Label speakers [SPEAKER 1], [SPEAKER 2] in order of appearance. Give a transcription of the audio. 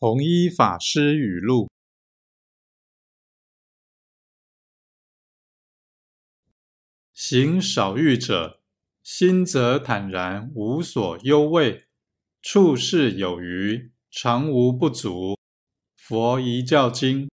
[SPEAKER 1] 弘一法师语录行少欲者，心则坦然，无所忧畏，处事有余，常无不足，佛一教经。